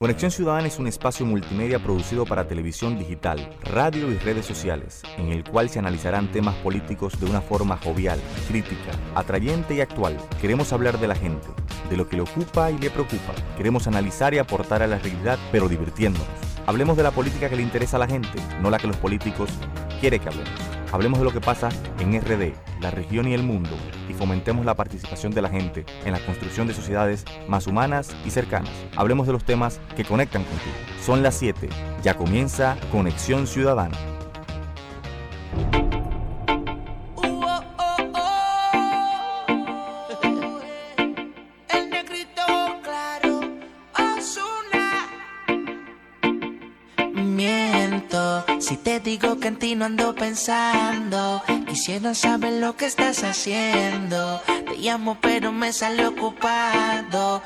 Conexión Ciudadana es un espacio multimedia producido para televisión digital, radio y redes sociales, en el cual se analizarán temas políticos de una forma jovial, crítica, atrayente y actual. Queremos hablar de la gente, de lo que le ocupa y le preocupa. Queremos analizar y aportar a la realidad, pero divirtiéndonos. Hablemos de la política que le interesa a la gente, no la que los políticos quieren que hablemos. Hablemos de lo que pasa en RD, la región y el mundo, y fomentemos la participación de la gente en la construcción de sociedades más humanas y cercanas. Hablemos de los temas que conectan contigo. Son las 7, ya comienza Conexión Ciudadana. Ti no ando pensando. Quisiera saber lo que estás haciendo. Te llamo, pero me sale ocupado.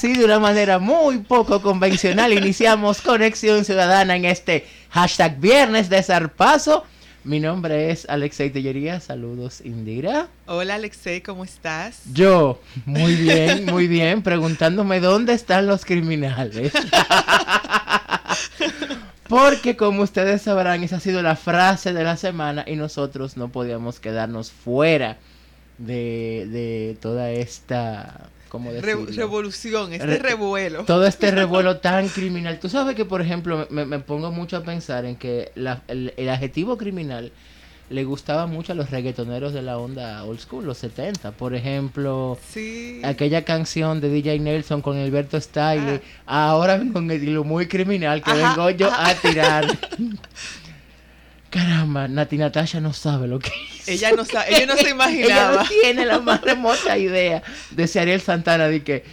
Así de una manera muy poco convencional iniciamos Conexión Ciudadana en este hashtag Viernes de Zarpazo. Mi nombre es Alexei Tellería. Saludos, Indira. Hola, Alexei, ¿cómo estás? Yo, muy bien, muy bien, preguntándome dónde están los criminales. Porque como ustedes sabrán, esa ha sido la frase de la semana y nosotros no podíamos quedarnos fuera de, de toda esta revolución, este revuelo. Todo este revuelo tan criminal. Tú sabes que, por ejemplo, me, pongo mucho a pensar en que el, adjetivo criminal le gustaba mucho a los reggaetoneros de la onda old school, los 70. Por ejemplo, aquella canción de DJ Nelson con Alberto Style. Ah. Ahora con el muy criminal que vengo yo a tirar. caramba, Nati Natasha no sabe lo que hizo. Ella no, sabe, ella no se Ella imaginaba. no tiene la más remota idea de Ariel Santana de que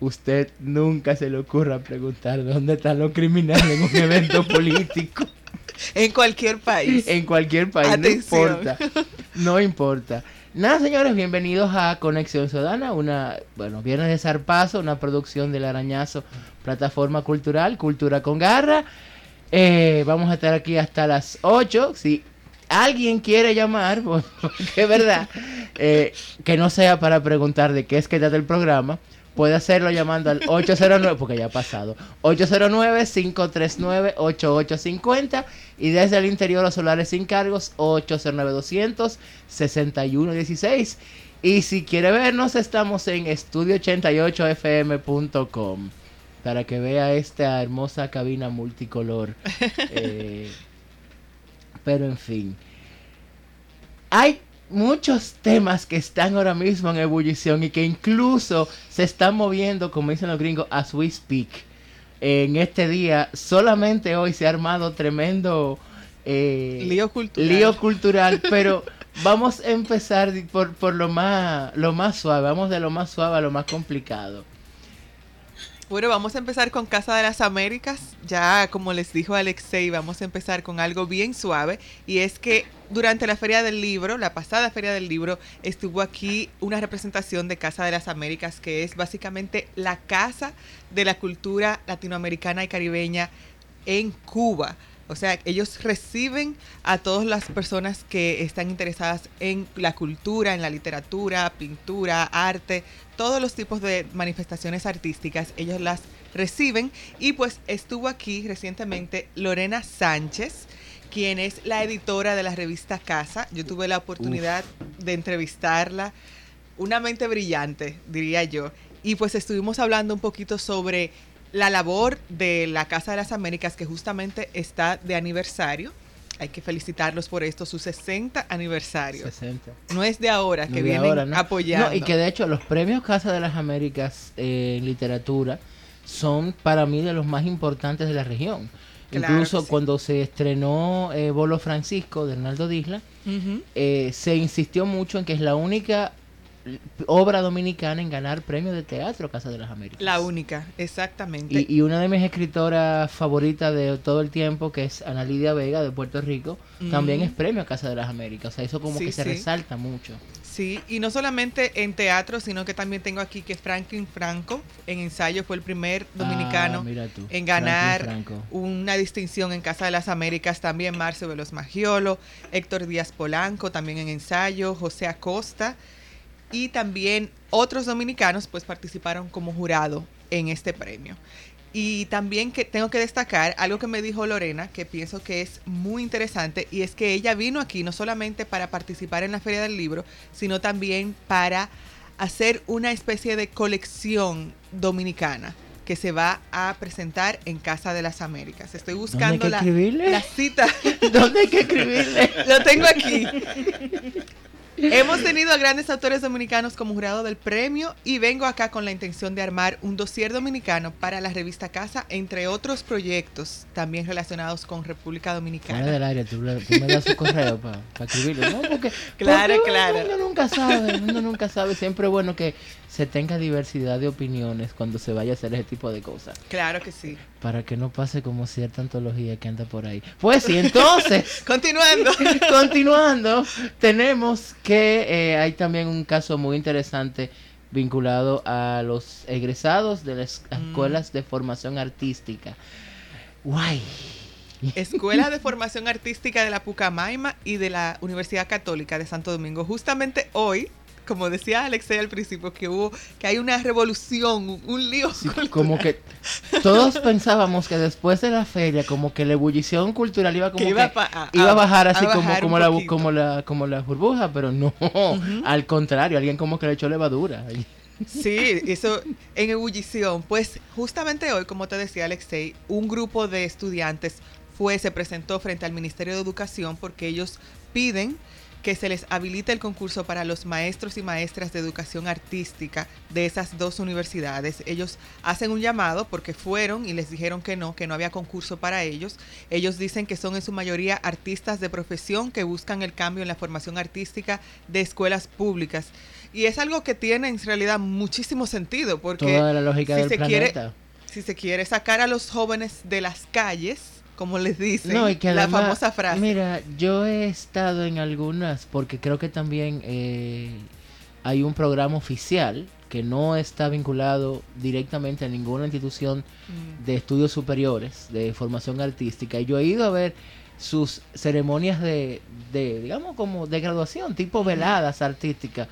usted nunca se le ocurra preguntar dónde están los criminales en un evento político En cualquier país. en cualquier país, Atención. no importa. No importa. Nada, señores, bienvenidos a Conexión Ciudadana, una, bueno, Viernes de Zarpazo, una producción del Arañazo, plataforma cultural, Cultura con Garra. Eh, vamos a estar aquí hasta las 8. Si alguien quiere llamar, porque es verdad, eh, que no sea para preguntar de qué es que trata el programa, puede hacerlo llamando al 809, porque ya ha pasado, 809-539-8850 y desde el interior los solares sin cargos, 809-200-6116. Y si quiere vernos, estamos en estudio88fm.com para que vea esta hermosa cabina multicolor. Eh, pero en fin, hay muchos temas que están ahora mismo en ebullición y que incluso se están moviendo, como dicen los gringos, as we speak. En este día, solamente hoy se ha armado tremendo eh, Lío cultural. lío cultural, pero vamos a empezar por, por lo más lo más suave, vamos de lo más suave a lo más complicado. Bueno, vamos a empezar con Casa de las Américas. Ya, como les dijo Alexei, vamos a empezar con algo bien suave. Y es que durante la Feria del Libro, la pasada Feria del Libro, estuvo aquí una representación de Casa de las Américas, que es básicamente la casa de la cultura latinoamericana y caribeña en Cuba. O sea, ellos reciben a todas las personas que están interesadas en la cultura, en la literatura, pintura, arte, todos los tipos de manifestaciones artísticas, ellos las reciben. Y pues estuvo aquí recientemente Lorena Sánchez, quien es la editora de la revista Casa. Yo tuve la oportunidad de entrevistarla. Una mente brillante, diría yo. Y pues estuvimos hablando un poquito sobre la labor de la Casa de las Américas, que justamente está de aniversario. Hay que felicitarlos por esto, su 60 aniversario. 60. No es de ahora, No que de vienen ahora, ¿no? apoyando. No, y que de hecho los premios Casa de las Américas eh, en literatura son para mí de los más importantes de la región. Claro Incluso sí. cuando se estrenó eh, Bolo Francisco de Hernaldo Disla, eh, se insistió mucho en que es la única obra dominicana en ganar premio de teatro Casa de las Américas. La única, exactamente. Y, y una de mis escritoras favoritas de todo el tiempo, que es Ana Lidia Vega de Puerto Rico, también Mm. es premio a Casa de las Américas. O sea, eso como Sí, que se sí. resalta mucho. Sí, y no solamente en teatro, sino que también tengo aquí que Franklin Franco en ensayo fue el primer dominicano Ah, tú, en ganar una distinción en Casa de las Américas. También Marcio Veloz Magiolo, Héctor Díaz Polanco, también en ensayo, José Acosta. Y también otros dominicanos pues participaron como jurado en este premio. Y también que tengo que destacar algo que me dijo Lorena, que pienso que es muy interesante, y es que ella vino aquí no solamente para participar en la Feria del Libro, sino también para hacer una especie de colección dominicana que se va a presentar en Casa de las Américas. Estoy buscando que la, la cita. ¿Dónde hay que escribirle? Lo tengo aquí. Hemos tenido a grandes autores dominicanos como jurado del premio y vengo acá con la intención de armar un dossier dominicano para la revista Casa, entre otros proyectos también relacionados con República Fuera Dominicana. del área, tú, me das su correo para escribirlo. No, porque, Claro, porque claro. Uno nunca sabe, uno nunca sabe. Siempre es bueno que se tenga diversidad de opiniones cuando se vaya a hacer ese tipo de cosas. Claro que sí. Para que no pase como cierta antología que anda por ahí. Pues sí, entonces, Continuando. continuando, tenemos que eh, hay también un caso muy interesante vinculado a los egresados de las Mm. escuelas de formación artística. Guay. Escuela de Formación Artística de la Pucamaima y de la Universidad Católica de Santo Domingo. Justamente hoy, como decía Alexei al principio, que hubo, que hay una revolución, un, lío. Sí, como que todos pensábamos que después de la feria, como que la ebullición cultural iba como Que iba que a- iba a a- bajar así como, bajar como, la, como, la, como la burbuja, pero no, al contrario, alguien como que le echó levadura. Sí, eso en ebullición. Pues justamente hoy, como te decía Alexei, un grupo de estudiantes fue, se presentó frente al Ministerio de Educación porque ellos piden que se les habilite el concurso para los maestros y maestras de educación artística de esas dos universidades. Ellos hacen un llamado porque fueron y les dijeron que no, que no había concurso para ellos. Ellos dicen que son en su mayoría artistas de profesión que buscan el cambio en la formación artística de escuelas públicas. Y es algo que tiene en realidad muchísimo sentido porque Toda la lógica si del se quiere planeta. si se quiere sacar a los jóvenes de las calles, como les dicen, No, y que la famosa frase. Mira, yo he estado en algunas, porque creo que también eh, hay un programa oficial que no está vinculado directamente a ninguna institución Mm. de estudios superiores, de formación artística. Y yo he ido a ver sus ceremonias de, de digamos, como de graduación, tipo veladas artísticas.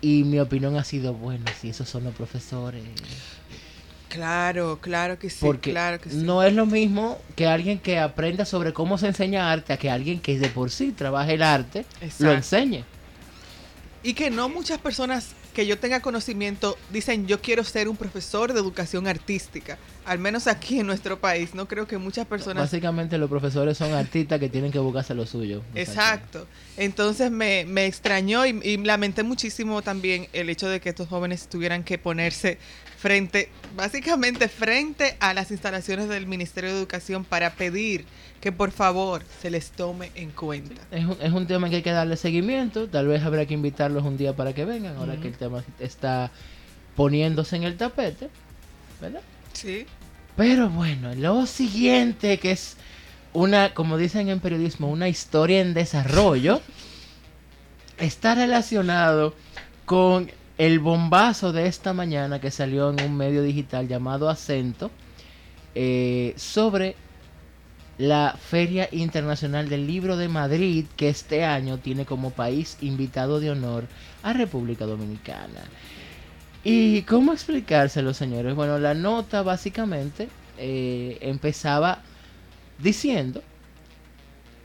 Y mi opinión ha sido, bueno, si esos son los profesores. Claro, claro que sí, Porque claro que sí. no es lo mismo que alguien que aprenda sobre cómo se enseña arte a que alguien que de por sí trabaje el arte lo enseñe. Y que no muchas personas que yo tenga conocimiento dicen yo quiero ser un profesor de educación artística. Al menos aquí en nuestro país. No creo que muchas personas... Básicamente los profesores son artistas que tienen que buscarse lo suyo. Exacto. Entonces me, me extrañó y, y lamenté muchísimo también el hecho de que estos jóvenes tuvieran que ponerse frente, básicamente frente a las instalaciones del Ministerio de Educación para pedir que por favor se les tome en cuenta. Es un, es un tema que hay que darle seguimiento. Tal vez habrá que invitarlos un día para que vengan, ahora que el tema está poniéndose en el tapete. ¿Verdad? Sí. Pero bueno, lo siguiente que es una, como dicen en periodismo, una historia en desarrollo, está relacionado con el bombazo de esta mañana que salió en un medio digital llamado Acento eh, sobre la Feria Internacional del Libro de Madrid, que este año tiene como país invitado de honor a República Dominicana. ¿Y cómo explicárselo, señores? Bueno, la nota básicamente eh, empezaba diciendo,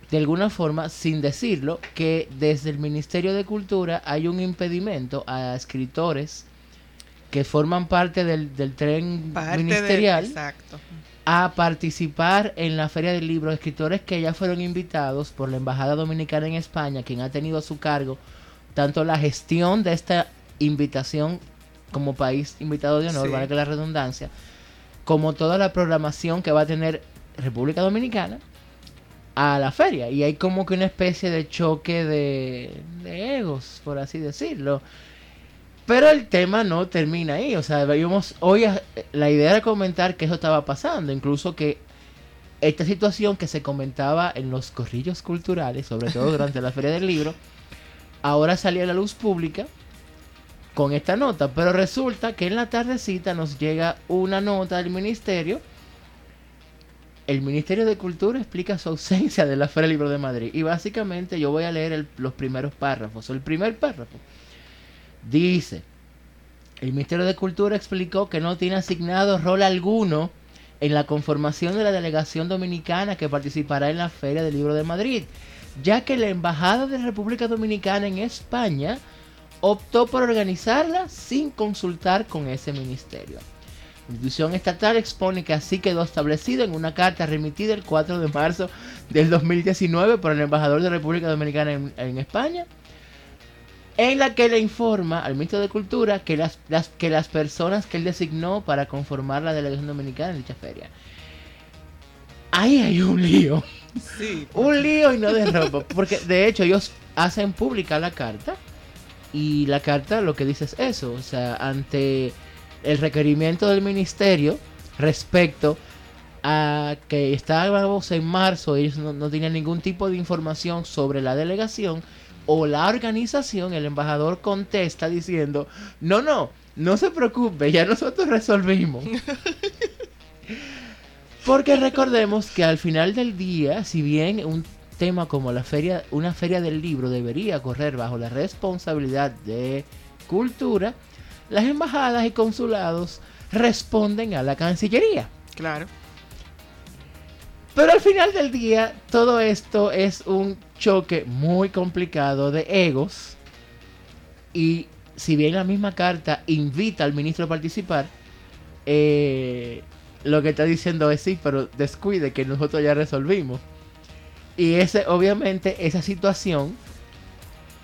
de alguna forma, sin decirlo, que desde el Ministerio de Cultura hay un impedimento a escritores que forman parte del, del tren Parte de- ministerial exacto. a participar en la Feria del Libro. Escritores que ya fueron invitados por la Embajada Dominicana en España, quien ha tenido a su cargo tanto la gestión de esta invitación como país invitado de honor, Sí. vale que la redundancia, como toda la programación que va a tener República Dominicana a la feria. Y hay como que una especie de choque de, de egos, por así decirlo. Pero el tema no termina ahí. O sea, veíamos hoy a- la idea era comentar que eso estaba pasando. Incluso que esta situación que se comentaba en los corrillos culturales, sobre todo durante la Feria del Libro, ahora salió a la luz pública con esta nota. Pero resulta que en la tardecita nos llega una nota del ministerio. El Ministerio de Cultura explica su ausencia de la Feria del Libro de Madrid. Y básicamente yo voy a leer el- los primeros párrafos. El primer párrafo dice, el Ministerio de Cultura explicó que no tiene asignado rol alguno en la conformación de la delegación dominicana que participará en la Feria del Libro de Madrid, ya que la Embajada de República Dominicana en España optó por organizarla sin consultar con ese ministerio. La institución estatal expone que así quedó establecido en una carta remitida el 4 de marzo del 2019 por el embajador de República Dominicana en, en España, en la que le informa al ministro de Cultura que las, las- que las personas que él designó para conformar la delegación dominicana en dicha feria. Ahí hay un lío. Sí. Un lío y no de ropa. Porque de hecho ellos hacen pública la carta. Y la carta lo que dice es eso. O sea, ante el requerimiento del ministerio respecto a que estábamos en marzo, ellos no, no tenían ningún tipo de información sobre la delegación o la organización, el embajador contesta diciendo, no, no, no se preocupe, ya nosotros resolvimos. Porque recordemos que al final del día, si bien un tema como la feria, una feria del libro debería correr bajo la responsabilidad de cultura, las embajadas y consulados responden a la Cancillería. Claro. Pero al final del día, todo esto es un choque muy complicado de egos. Y si bien la misma carta invita al ministro a participar, eh, lo que está diciendo es sí, pero descuide que nosotros ya resolvimos. Y ese, obviamente, esa situación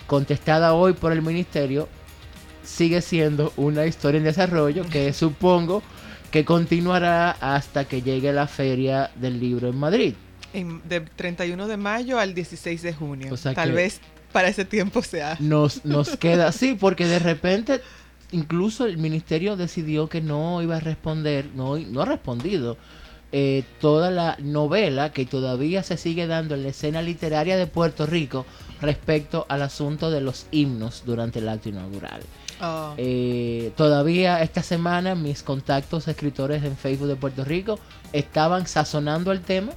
contestada hoy por el ministerio, sigue siendo una historia en desarrollo que supongo que continuará hasta que llegue la feria del libro en Madrid. En- de 31 de mayo al 16 de junio. O sea Tal vez para ese tiempo sea. Nos, nos queda así, porque de repente incluso el ministerio decidió que no iba a responder, no, no ha respondido eh, toda la novela que todavía se sigue dando en la escena literaria de Puerto Rico respecto al asunto de los himnos durante el acto inaugural. Oh, Eh, todavía esta semana mis contactos escritores en Facebook de Puerto Rico estaban sazonando el tema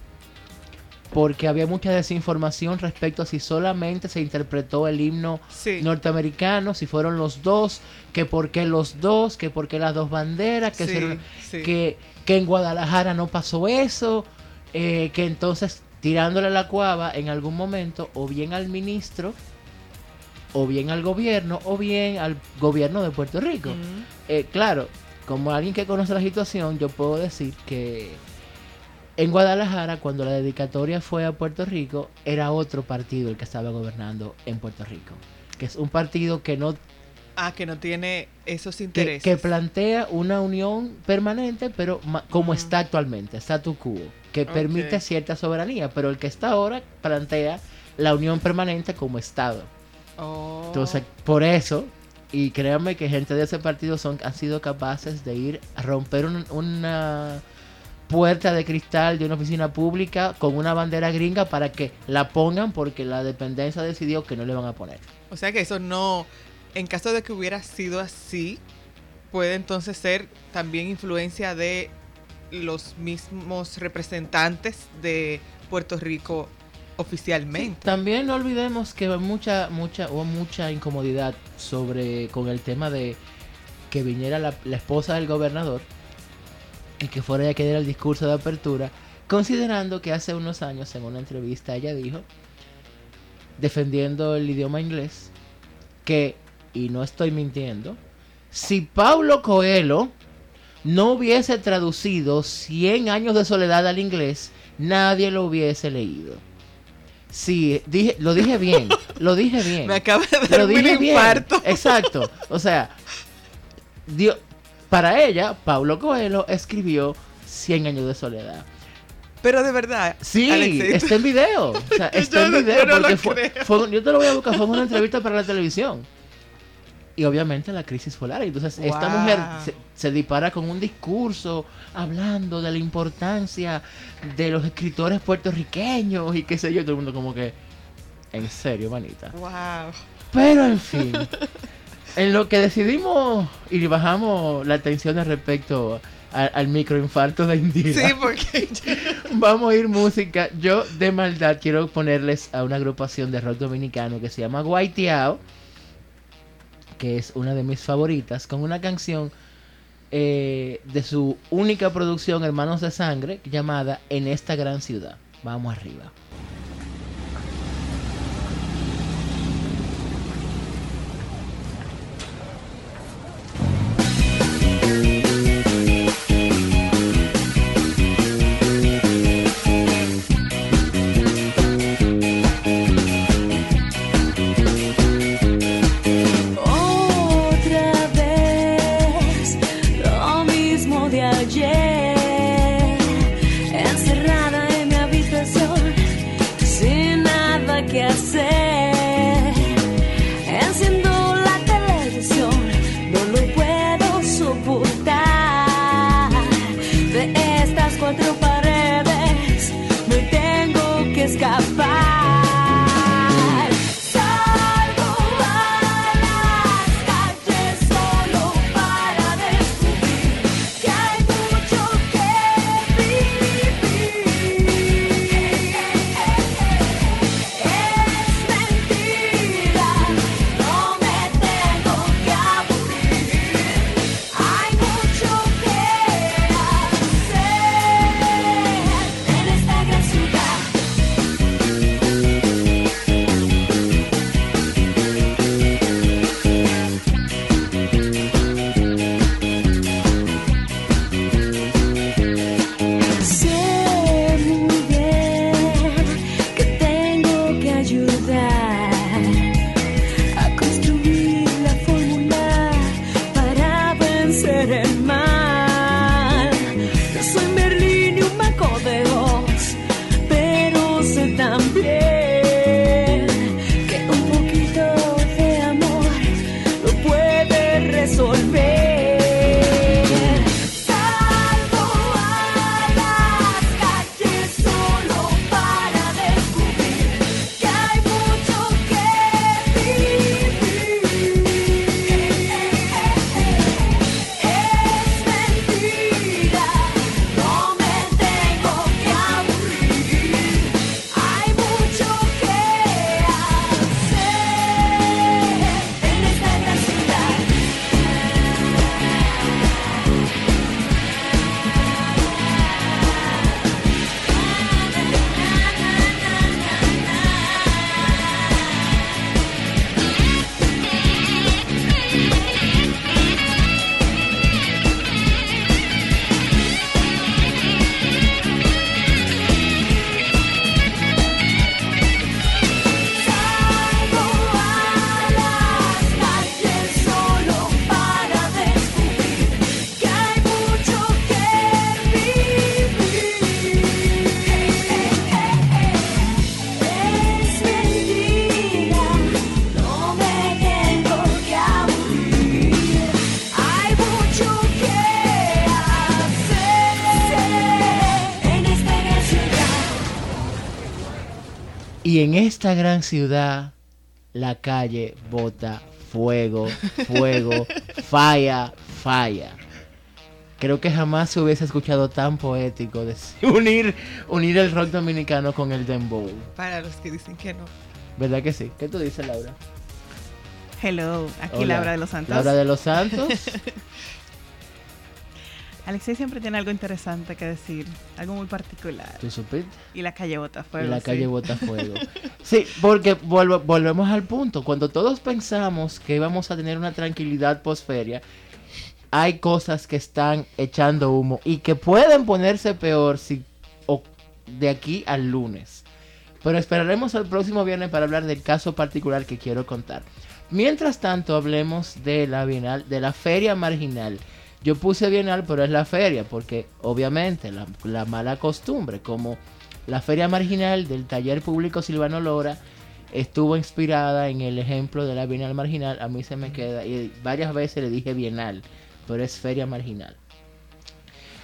porque había mucha desinformación respecto a si solamente se interpretó el himno sí. norteamericano, si fueron los dos, que por qué los dos, que por qué las dos banderas, que, Sí, se- sí. que, que en Guadalajara no pasó eso, eh, que entonces tirándole la cuava en algún momento o bien al ministro, o bien al gobierno, o bien al gobierno de Puerto Rico. Eh, claro, como alguien que conoce la situación, yo puedo decir que en Guadalajara, cuando la dedicatoria fue a Puerto Rico, era otro partido el que estaba gobernando en Puerto Rico. Que es un partido que no Ah, que no tiene esos intereses. que plantea una unión permanente, pero como está actualmente, statu quo, que permite cierta soberanía, pero el que está ahora plantea la unión permanente como Estado. Oh. Entonces, por eso, y créanme que gente de ese partido son, han sido capaces de ir a romper un- una puerta de cristal de una oficina pública con una bandera gringa para que la pongan porque la dependencia decidió que no le van a poner. O sea que eso no, en caso de que hubiera sido así, puede entonces ser también influencia de los mismos representantes de Puerto Rico oficialmente. También no olvidemos que mucha, mucha, hubo mucha incomodidad sobre con el tema de que viniera la, la esposa del gobernador y que fuera ella que diera el discurso de apertura, considerando que hace unos años en una entrevista ella dijo, defendiendo el idioma inglés, que, y no estoy mintiendo, si Paulo Coelho no hubiese traducido 100 años de soledad al inglés, nadie lo hubiese leído. Sí, dije, lo dije bien, lo dije bien. Me acaba de Lo dar un dije bien. infarto. Exacto. O sea, dio, para ella, Paulo Coelho escribió 100 años de soledad. Pero de verdad, Sí, Alexei, está en video. O sea, está en video. no lo porque fue, fue- yo te lo voy a buscar, fue una entrevista para la televisión. Y obviamente la crisis fue larga. Entonces, esta mujer se, se dispara con un discurso hablando de la importancia de los escritores puertorriqueños y qué sé yo. Todo el mundo, como que, en serio, manita. wow. Pero en fin, en lo que decidimos y bajamos la tensión respecto a- al microinfarto de Indira, Sí, porque vamos a ir música. Yo de maldad quiero ponerles a una agrupación de rock dominicano que se llama Guaitiao, que es una de mis favoritas, con una canción eh, de su única producción, Hermanos de Sangre, llamada En esta gran ciudad. Vamos arriba. Encerrada en mi habitación, sin nada que hacer. Enciendo la televisión, no lo puedo soportar. De estas cuatro paredes, no tengo que escapar. Y en esta gran ciudad, la calle bota fuego, fuego, falla, falla. Creo que jamás se hubiese escuchado tan poético de unir, unir el rock dominicano con el dembow. Para los que dicen que no. ¿Verdad que sí? ¿Qué tú dices, Laura? Hello, aquí Hola. Laura de los Santos. Laura de los Santos. Alexei siempre tiene algo interesante que decir, algo muy particular. ¿Tú supiste? Y la calle bota Y fuego. la sí. calle bota fuego. Sí, porque vuelvo- volvemos al punto. Cuando todos pensamos que íbamos a tener una tranquilidad posferia, hay cosas que están echando humo y que pueden ponerse peor si o de aquí al lunes. Pero esperaremos al próximo viernes para hablar del caso particular que quiero contar. Mientras tanto, hablemos de la Bienal, de la Feria Marginal. Yo puse Bienal, pero es la feria, porque obviamente la, la mala costumbre, como la Feria Marginal del Taller Público Silvano Lora estuvo inspirada en el ejemplo de la Bienal Marginal, a mí se me queda, y varias veces le dije Bienal, pero es Feria Marginal.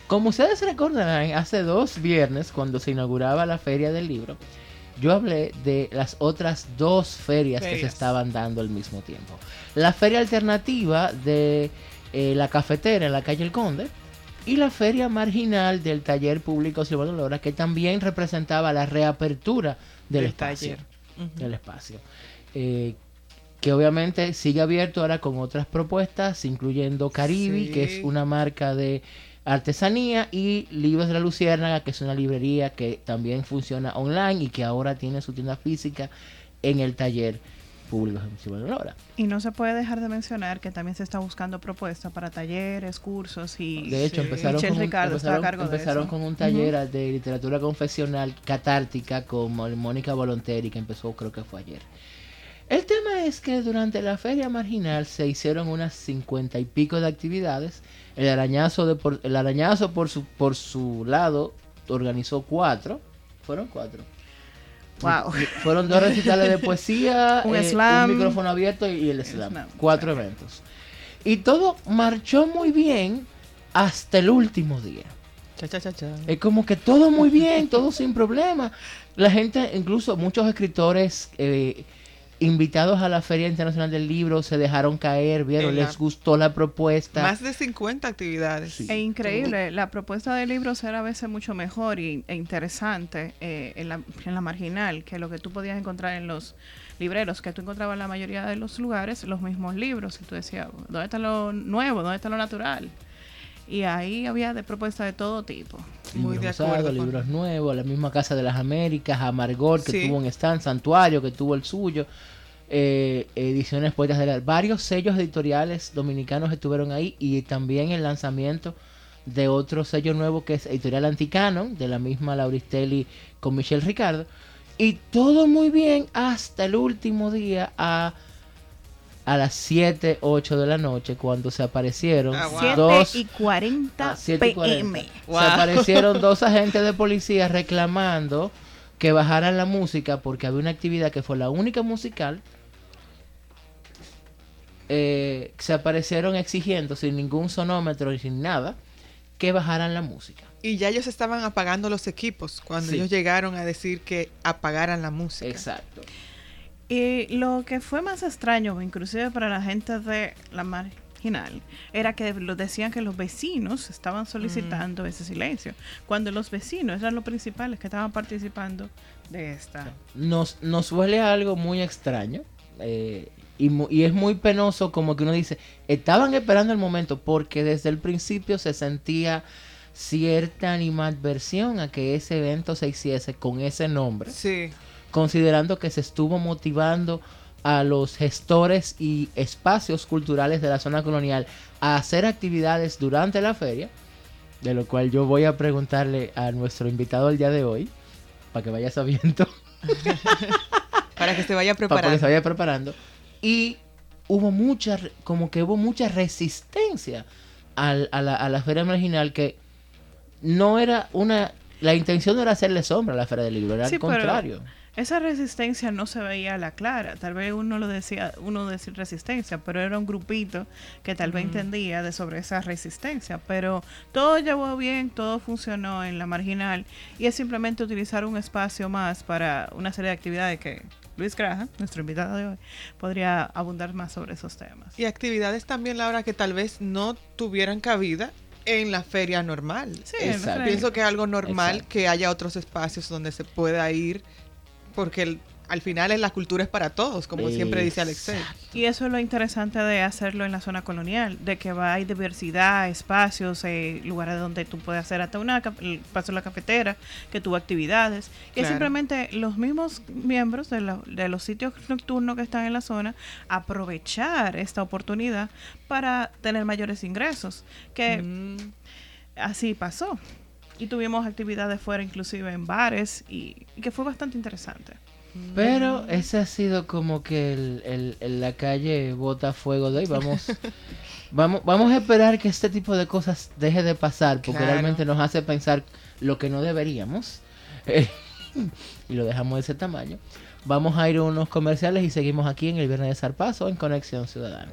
Como ustedes recordarán, hace dos viernes, cuando se inauguraba la Feria del Libro, yo hablé de las otras dos ferias, que se estaban dando al mismo tiempo. La feria alternativa de eh, la cafetera en la calle El Conde y la feria marginal del taller público Silvano Lora, que también representaba la reapertura del, espacio. Ujú. Del espacio. Eh, que obviamente sigue abierto ahora con otras propuestas, incluyendo Caribe, Sí. que es una marca de artesanía, y Libros de la Luciérnaga, que es una librería que también funciona online y que ahora tiene su tienda física en el taller público Silvano Lora. Y no se puede dejar de mencionar que también se está buscando propuestas para talleres, cursos y... De hecho, Sí. empezaron, con un, Ricardo está a empezaron, cargo de empezaron eso. con un taller de literatura confesional catártica con Mónica Volonteri, que empezó creo que fue ayer. El tema es que durante la feria marginal se hicieron unas cincuenta y pico de actividades. El arañazo, de por, el arañazo por, su, por su lado organizó cuatro. Fueron cuatro. Wow. Fueron dos recitales de poesía, Un eh, slam. un micrófono abierto y el slam. slam, Cuatro eventos. Y todo marchó muy bien hasta el último día. Cha, cha, cha, cha. Es como que todo muy bien, todo sin problema. La gente, incluso muchos escritores eh, invitados a la Feria Internacional del Libro se dejaron caer, vieron, les gustó la propuesta. Más de 50 actividades. Sí. Es increíble, la propuesta de libros era a veces mucho mejor y, e interesante eh, en, la, en la marginal que lo que tú podías encontrar en los libreros, que tú encontrabas en la mayoría de los lugares los mismos libros y tú decías, ¿dónde está lo nuevo? ¿Dónde está lo natural? Y ahí había de propuestas de todo tipo. Muy libros de acuerdo. con- libros nuevos, la misma Casa de las Américas, Amargor, que Sí. tuvo un stand, Santuario, que tuvo el suyo, eh, ediciones poetas de la... Varios sellos editoriales dominicanos estuvieron ahí y también el lanzamiento de otro sello nuevo que es Editorial Anticanon, de la misma Lauristelli con Michelle Ricardo. Y todo muy bien hasta el último día a a las 7, 8 de la noche cuando se aparecieron Ah, wow. 7 dos y 40 Ah, 7 y 40. pm. Wow. Se aparecieron dos agentes de policía reclamando que bajaran la música porque había una actividad que fue la única musical. Eh, se aparecieron exigiendo sin ningún sonómetro y sin nada que bajaran la música. Y ya ellos estaban apagando los equipos cuando Sí. ellos llegaron a decir que apagaran la música. Exacto. Y lo que fue más extraño, inclusive para la gente de la marginal, era que decían que los vecinos estaban solicitando ese silencio, cuando los vecinos eran los principales que estaban participando de esta. Nos, nos huele a algo muy extraño. eh, y, y es muy penoso como que uno dice, estaban esperando el momento porque desde el principio se sentía cierta animadversión a que ese evento se hiciese con ese nombre, Sí. Considerando que se estuvo motivando a los gestores y espacios culturales de la zona colonial a hacer actividades durante la feria, de lo cual yo voy a preguntarle a nuestro invitado el día de hoy, para que vaya sabiendo. Para que se vaya para que preparando. se vaya preparando. Y hubo mucha, como que hubo mucha resistencia al- a, la, a la feria marginal que no era una, la intención no era hacerle sombra a la feria del libro, era Sí, al pero- contrario. Esa resistencia no se veía a la clara. Tal vez uno lo decía, uno decía resistencia, pero era un grupito que tal vez entendía de sobre esa resistencia. Pero todo llevó bien, todo funcionó en la marginal y es simplemente utilizar un espacio más para una serie de actividades que Luis Graja, nuestro invitado de hoy, podría abundar más sobre esos temas. Y actividades también, Laura, que tal vez no tuvieran cabida en la feria normal. Sí, Exacto. Pienso que es algo normal Exacto. que haya otros espacios donde se pueda ir, porque el- al final es la cultura es para todos, como siempre dice Alexei. Y eso es lo interesante de hacerlo en la zona colonial, de que va, hay diversidad, espacios, eh, lugares donde tú puedes hacer hasta una el paso la cafetera, que tuvo actividades. Y es Claro. simplemente los mismos miembros de, la- de los sitios nocturnos que están en la zona aprovechar esta oportunidad para tener mayores ingresos, que Mm, así pasó. Y tuvimos actividades fuera, inclusive en bares, y, y que fue bastante interesante. Pero ese ha sido como que el, el- el- la calle bota fuego de hoy. Vamos, vamos, vamos a esperar que este tipo de cosas deje de pasar, porque Claro. realmente nos hace pensar lo que no deberíamos. Eh, y lo dejamos de ese tamaño. Vamos a ir a unos comerciales y seguimos aquí en el Viernes de Zarpazo en Conexión Ciudadana.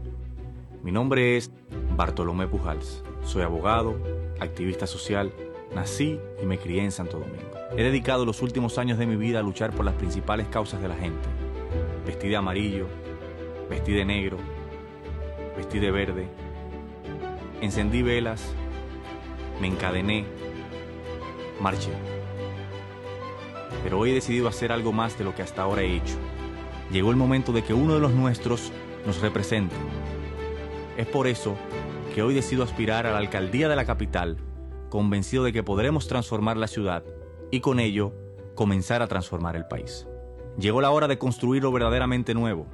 Mi nombre es Bartolomé Pujals. Soy abogado, activista social, nací y me crié en Santo Domingo. He dedicado los últimos años de mi vida a luchar por las principales causas de la gente. Vestí de amarillo, vestí de negro, vestí de verde. Encendí velas, me encadené, marché. Pero hoy he decidido hacer algo más de lo que hasta ahora he hecho. Llegó el momento de que uno de los nuestros nos represente. Es por eso que hoy decido aspirar a la alcaldía de la capital, convencido de que podremos transformar la ciudad y con ello comenzar a transformar el país. Llegó la hora de construir lo verdaderamente nuevo.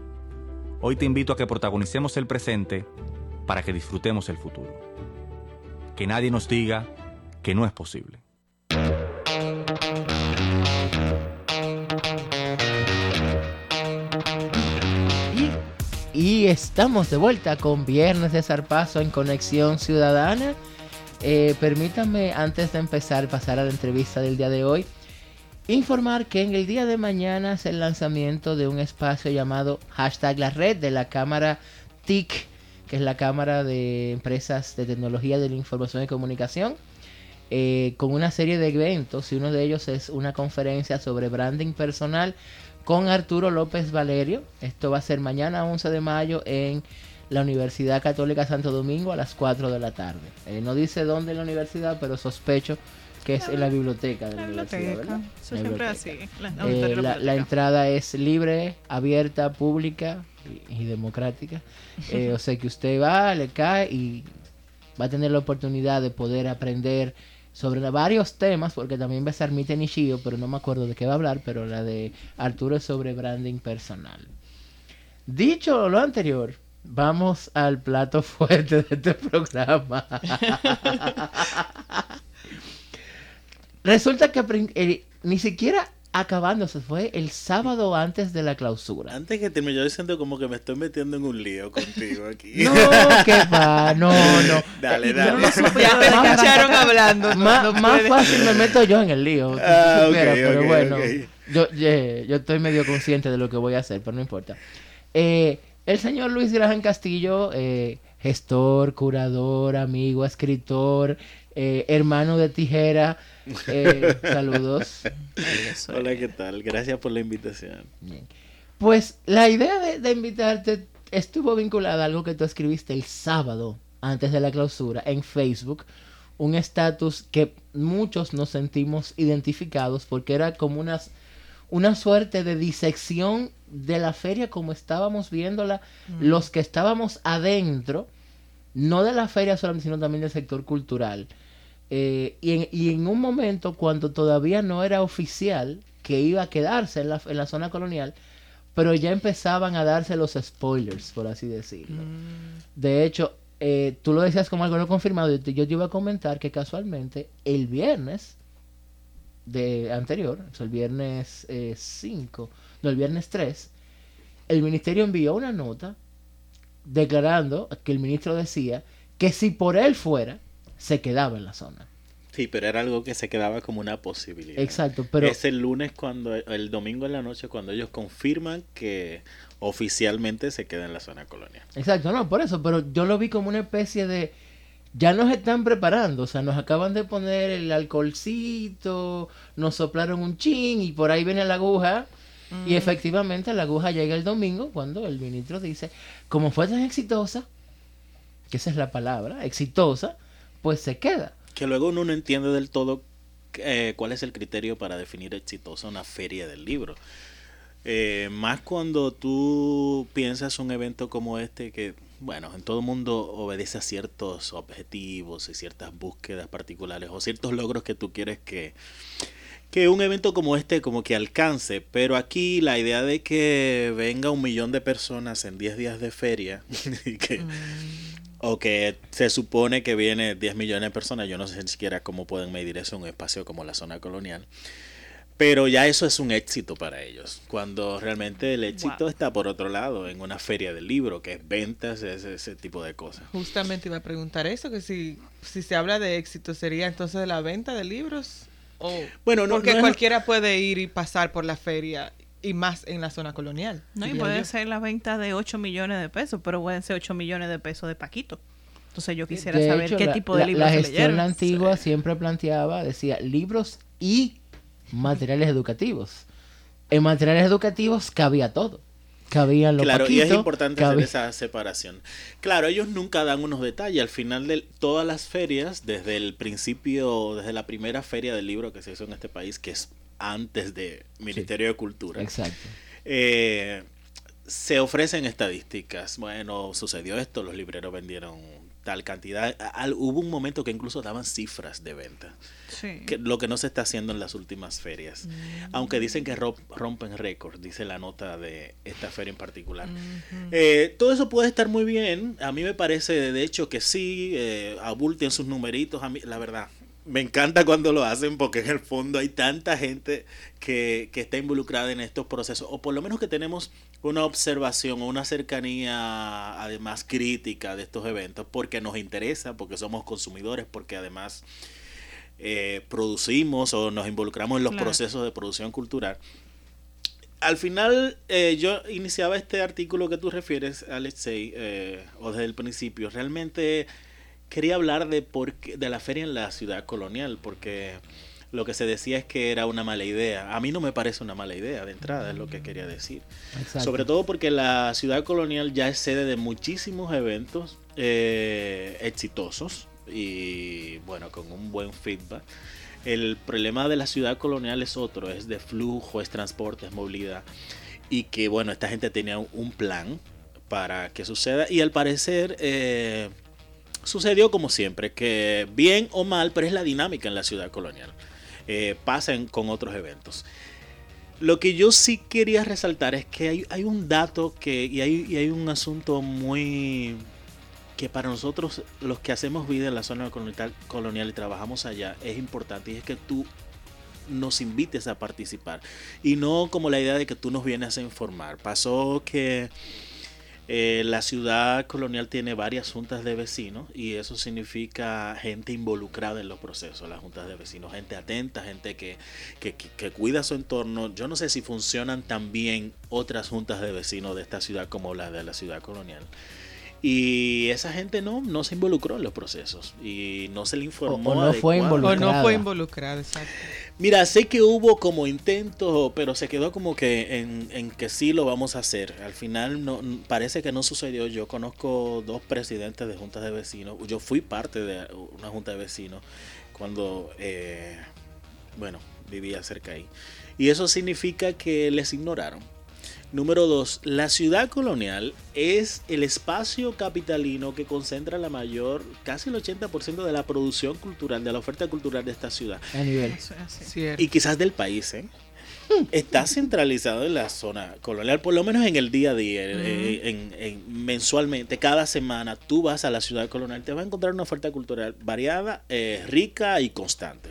Hoy te invito a que protagonicemos el presente para que disfrutemos el futuro. Que nadie nos diga que no es posible. Y, estamos de vuelta con Viernes de Zarpazo en Conexión Ciudadana. Eh, permítanme, antes de empezar, pasar a la entrevista del día de hoy, informar que en el día de mañana es el lanzamiento de un espacio llamado hashtag la red de la Cámara TIC, que es la Cámara de Empresas de Tecnología de la Información y Comunicación. eh, con una serie de eventos y uno de ellos es una conferencia sobre branding personal con Arturo López Valerio. Esto va a ser mañana 11 de mayo en la Universidad Católica Santo Domingo a las 4 de la tarde. Eh, no dice dónde en la universidad, pero sospecho que es en la biblioteca de la, La universidad. Eso La siempre biblioteca. así. La, Eh, la, entrada es libre, abierta, pública y, y democrática. Eh, o sea que usted va, le cae y va a tener la oportunidad de poder aprender sobre varios temas, porque también va a estar Mite Nishio, pero no me acuerdo de qué va a hablar, pero la de Arturo es sobre branding personal. Dicho lo anterior, vamos al plato fuerte de este programa. Resulta que eh, ni siquiera acabándose fue el sábado antes de la clausura. Antes que termine, yo siento como que me estoy metiendo en un lío contigo aquí. No, que va, no, no. Dale, dale. no, no, no, Ya te más- escucharon hablando. Más, más fácil me meto yo en el lío. Ah, ok, supiera, pero bueno. Yo, yo estoy medio consciente de lo que voy a hacer, pero no importa. Eh, el señor Luis Graham Castillo, eh, gestor, curador, amigo, escritor, eh, hermano de tijera, eh, saludos. Hola, ¿qué tal? Gracias por la invitación. Bien. Pues la idea de, de invitarte estuvo vinculada a algo que tú escribiste el sábado antes de la clausura en Facebook, un estatus que muchos nos sentimos identificados porque era como unas, una suerte de disección de la feria como estábamos viéndola, los que estábamos adentro, no de la feria solamente, sino también del sector cultural. Eh, y, en, y en un momento cuando todavía no era oficial que iba a quedarse en la, en la zona colonial, pero ya empezaban a darse los spoilers, por así decirlo. De hecho, eh, tú lo decías como algo no confirmado, yo te, yo te iba a comentar que casualmente el viernes de anterior, o sea, el viernes 5, no, el viernes 3, el ministerio envió una nota declarando que el ministro decía que si por él fuera, se quedaba en la zona. Sí, pero era algo que se quedaba como una posibilidad. Exacto, pero Es el lunes cuando, el domingo en la noche cuando ellos confirman que oficialmente se queda en la zona colonial. Exacto, no, por eso, pero yo lo vi como una especie de... Ya nos están preparando, o sea, nos acaban de poner el alcoholcito, nos soplaron un chin y por ahí viene la aguja. Y efectivamente la aguja llega el domingo cuando el ministro dice, como fue tan exitosa, que esa es la palabra, exitosa, pues se queda. Que luego uno no entiende del todo eh, cuál es el criterio para definir exitosa una feria del libro. Eh, más cuando tú piensas un evento como este que, bueno, en todo mundo obedece a ciertos objetivos y ciertas búsquedas particulares o ciertos logros que tú quieres que, que un evento como este como que alcance, pero aquí la idea de que venga un millón de personas en 10 días de feria y que, o que se supone que viene 10 millones de personas, yo no sé ni siquiera cómo pueden medir eso en un espacio como la zona colonial. Pero ya eso es un éxito para ellos, cuando realmente el éxito Wow. está por otro lado, en una feria del libro, que es ventas, ese, ese tipo de cosas. Justamente iba a preguntar eso, que si, si se habla de éxito, ¿sería entonces la venta de libros? O, Bueno, no- porque no es- cualquiera puede ir y pasar por la feria, y más en la zona colonial. No, y puede yo. ser la venta de 8 millones de pesos, pero pueden ser 8 millones de pesos de Paquito. Entonces yo quisiera De saber hecho, qué la- tipo de la, libros la se gestión leyeron. antigua siempre planteaba, decía, libros y materiales educativos. En materiales educativos cabía todo. Cabían los Claro, y es importante cabía- hacer esa separación. Claro, ellos nunca dan unos detalles. Al final de todas las ferias, desde el principio, desde la primera feria del libro que se hizo en este país, que es antes de Ministerio de Cultura, Exacto. eh, se ofrecen estadísticas. Bueno, sucedió esto, los libreros vendieron tal cantidad. Al- hubo un momento que incluso daban cifras de venta, Sí. que, lo que no se está haciendo en las últimas ferias. Aunque dicen que rom- rompen récords, dice la nota de esta feria en particular. Eh, todo eso puede estar muy bien. A mí me parece, de hecho, que sí, eh, abulten sus numeritos. A mí, la verdad, me encanta cuando lo hacen porque en el fondo hay tanta gente que, que está involucrada en estos procesos, o por lo menos que tenemos una observación o una cercanía además crítica de estos eventos porque nos interesa, porque somos consumidores, porque además eh, producimos o nos involucramos en los Claro. procesos de producción cultural. Al final, eh, yo iniciaba este artículo que tú refieres, Alexei, eh, o desde el principio. Realmente quería hablar de, por qué- de la feria en la ciudad colonial, porque lo que se decía es que era una mala idea. A mí no me parece una mala idea de entrada, es lo que quería decir. Exacto. Sobre todo porque la ciudad colonial ya es sede de muchísimos eventos eh, exitosos y bueno, con un buen feedback. El problema de la ciudad colonial es otro, es de flujo, es transporte, es movilidad. Y que bueno, esta gente tenía un- un plan para que suceda y al parecer eh, sucedió como siempre, que bien o mal, pero es la dinámica en la ciudad colonial. Eh, con otros eventos. Lo que yo sí quería resaltar es que hay, hay un dato que, y, hay, y hay un asunto muy que para nosotros los que hacemos vida en la zona colonial, colonial y trabajamos allá es importante y es que tú nos invites a participar y no como la idea de que tú nos vienes a informar. Pasó que eh, la ciudad colonial tiene varias juntas de vecinos y eso significa gente involucrada en los procesos, las juntas de vecinos, gente atenta, gente que, que, cuida su entorno. Yo no sé si funcionan también otras juntas de vecinos de esta ciudad como la de la ciudad colonial. Y esa gente no, no se involucró en los procesos y no se le informó. O- o no fue adecuado. O no Involucrada. fue involucrado, exacto. Mira, sé que hubo como intentos, pero se quedó como que en, que sí lo vamos a hacer. Al final no parece que no sucedió. Yo conozco dos presidentes de juntas de vecinos. Yo fui parte de una junta de vecinos cuando, eh, bueno, vivía cerca ahí. Y eso significa que les ignoraron. Número dos, la ciudad colonial es el espacio capitalino que concentra la mayor, casi el 80% de la producción cultural, de la oferta cultural de esta ciudad A nivel. Eso es así. Cierto. y quizás del país, ¿eh? Está centralizado en la zona colonial, por lo menos en el día a día, eh, en- en- mensualmente, cada semana tú vas a la ciudad colonial, te vas a encontrar una oferta cultural variada, eh, rica y constante.